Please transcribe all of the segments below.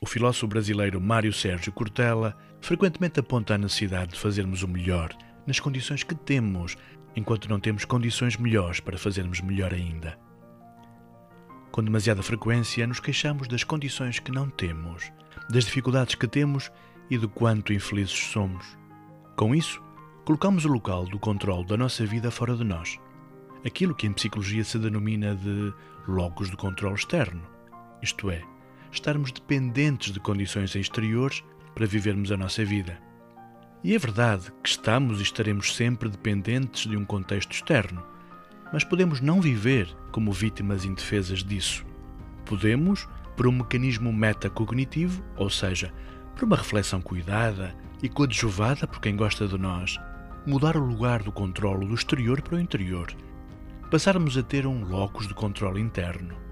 O filósofo brasileiro Mário Sérgio Cortella frequentemente aponta a necessidade de fazermos o melhor nas condições que temos, enquanto não temos condições melhores para fazermos melhor ainda. Com demasiada frequência, nos queixamos das condições que não temos, das dificuldades que temos e do quanto infelizes somos. Com isso, colocamos o local do controle da nossa vida fora de nós. Aquilo que em psicologia se denomina de locus de controle externo, isto é, estarmos dependentes de condições exteriores para vivermos a nossa vida. E é verdade que estamos e estaremos sempre dependentes de um contexto externo, mas podemos não viver como vítimas indefesas disso. Podemos, por um mecanismo metacognitivo, ou seja, por uma reflexão cuidada e coadjuvada por quem gosta de nós, mudar o lugar do controlo do exterior para o interior, passarmos a ter um locus de controle interno.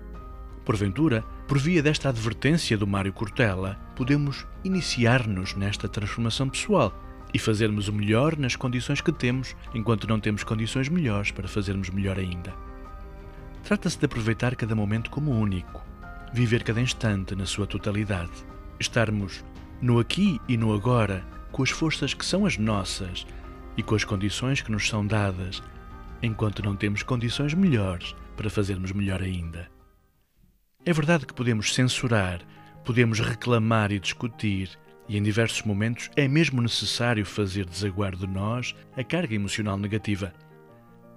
Porventura, por via desta advertência do Mário Cortella, podemos iniciar-nos nesta transformação pessoal e fazermos o melhor nas condições que temos, enquanto não temos condições melhores para fazermos melhor ainda. Trata-se de aproveitar cada momento como único, viver cada instante na sua totalidade, estarmos no aqui e no agora, com as forças que são as nossas e com as condições que nos são dadas, enquanto não temos condições melhores para fazermos melhor ainda. É verdade que podemos censurar, podemos reclamar e discutir, e em diversos momentos é mesmo necessário fazer desaguar de nós a carga emocional negativa.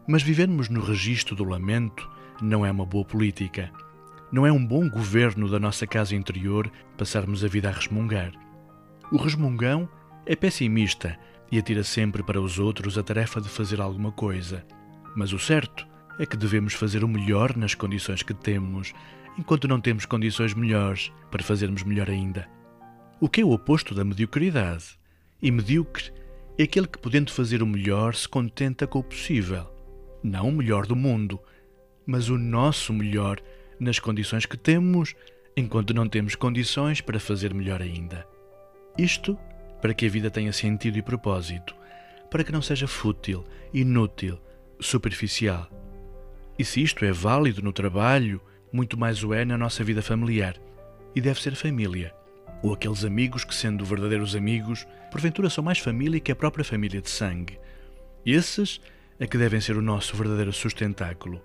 Mas vivermos no registro do lamento não é uma boa política. Não é um bom governo da nossa casa interior passarmos a vida a resmungar. O resmungão é pessimista e atira sempre para os outros a tarefa de fazer alguma coisa. Mas o certo é que devemos fazer o melhor nas condições que temos, enquanto não temos condições melhores para fazermos melhor ainda. O que é o oposto da mediocridade? E medíocre é aquele que, podendo fazer o melhor, se contenta com o possível. Não o melhor do mundo, mas o nosso melhor nas condições que temos, enquanto não temos condições para fazer melhor ainda. Isto para que a vida tenha sentido e propósito, para que não seja fútil, inútil, superficial. E se isto é válido no trabalho, muito mais o é na nossa vida familiar. E deve ser família. Ou aqueles amigos que, sendo verdadeiros amigos, porventura são mais família que a própria família de sangue. Esses é que devem ser o nosso verdadeiro sustentáculo.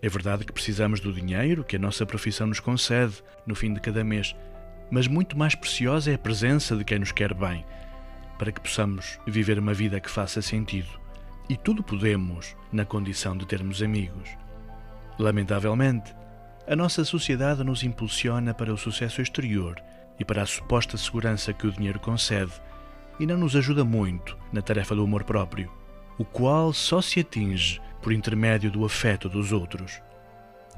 É verdade que precisamos do dinheiro que a nossa profissão nos concede no fim de cada mês, mas muito mais preciosa é a presença de quem nos quer bem, para que possamos viver uma vida que faça sentido. E tudo podemos na condição de termos amigos. Lamentavelmente, a nossa sociedade nos impulsiona para o sucesso exterior e para a suposta segurança que o dinheiro concede e não nos ajuda muito na tarefa do amor próprio, o qual só se atinge por intermédio do afeto dos outros.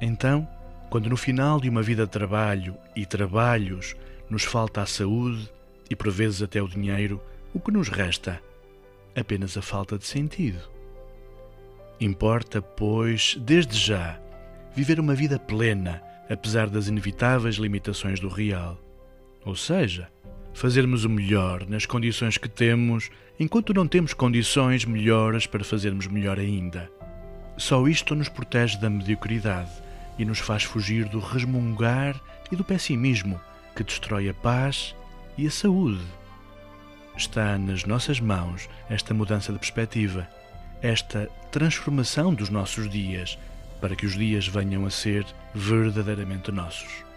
Então, quando no final de uma vida de trabalho e trabalhos nos falta a saúde e por vezes até o dinheiro, o que nos resta? Apenas a falta de sentido. Importa, pois, desde já, viver uma vida plena, apesar das inevitáveis limitações do real. Ou seja, fazermos o melhor nas condições que temos, enquanto não temos condições melhores para fazermos melhor ainda. Só isto nos protege da mediocridade e nos faz fugir do resmungar e do pessimismo que destrói a paz e a saúde. Está nas nossas mãos esta mudança de perspectiva, esta transformação dos nossos dias para que os dias venham a ser verdadeiramente nossos.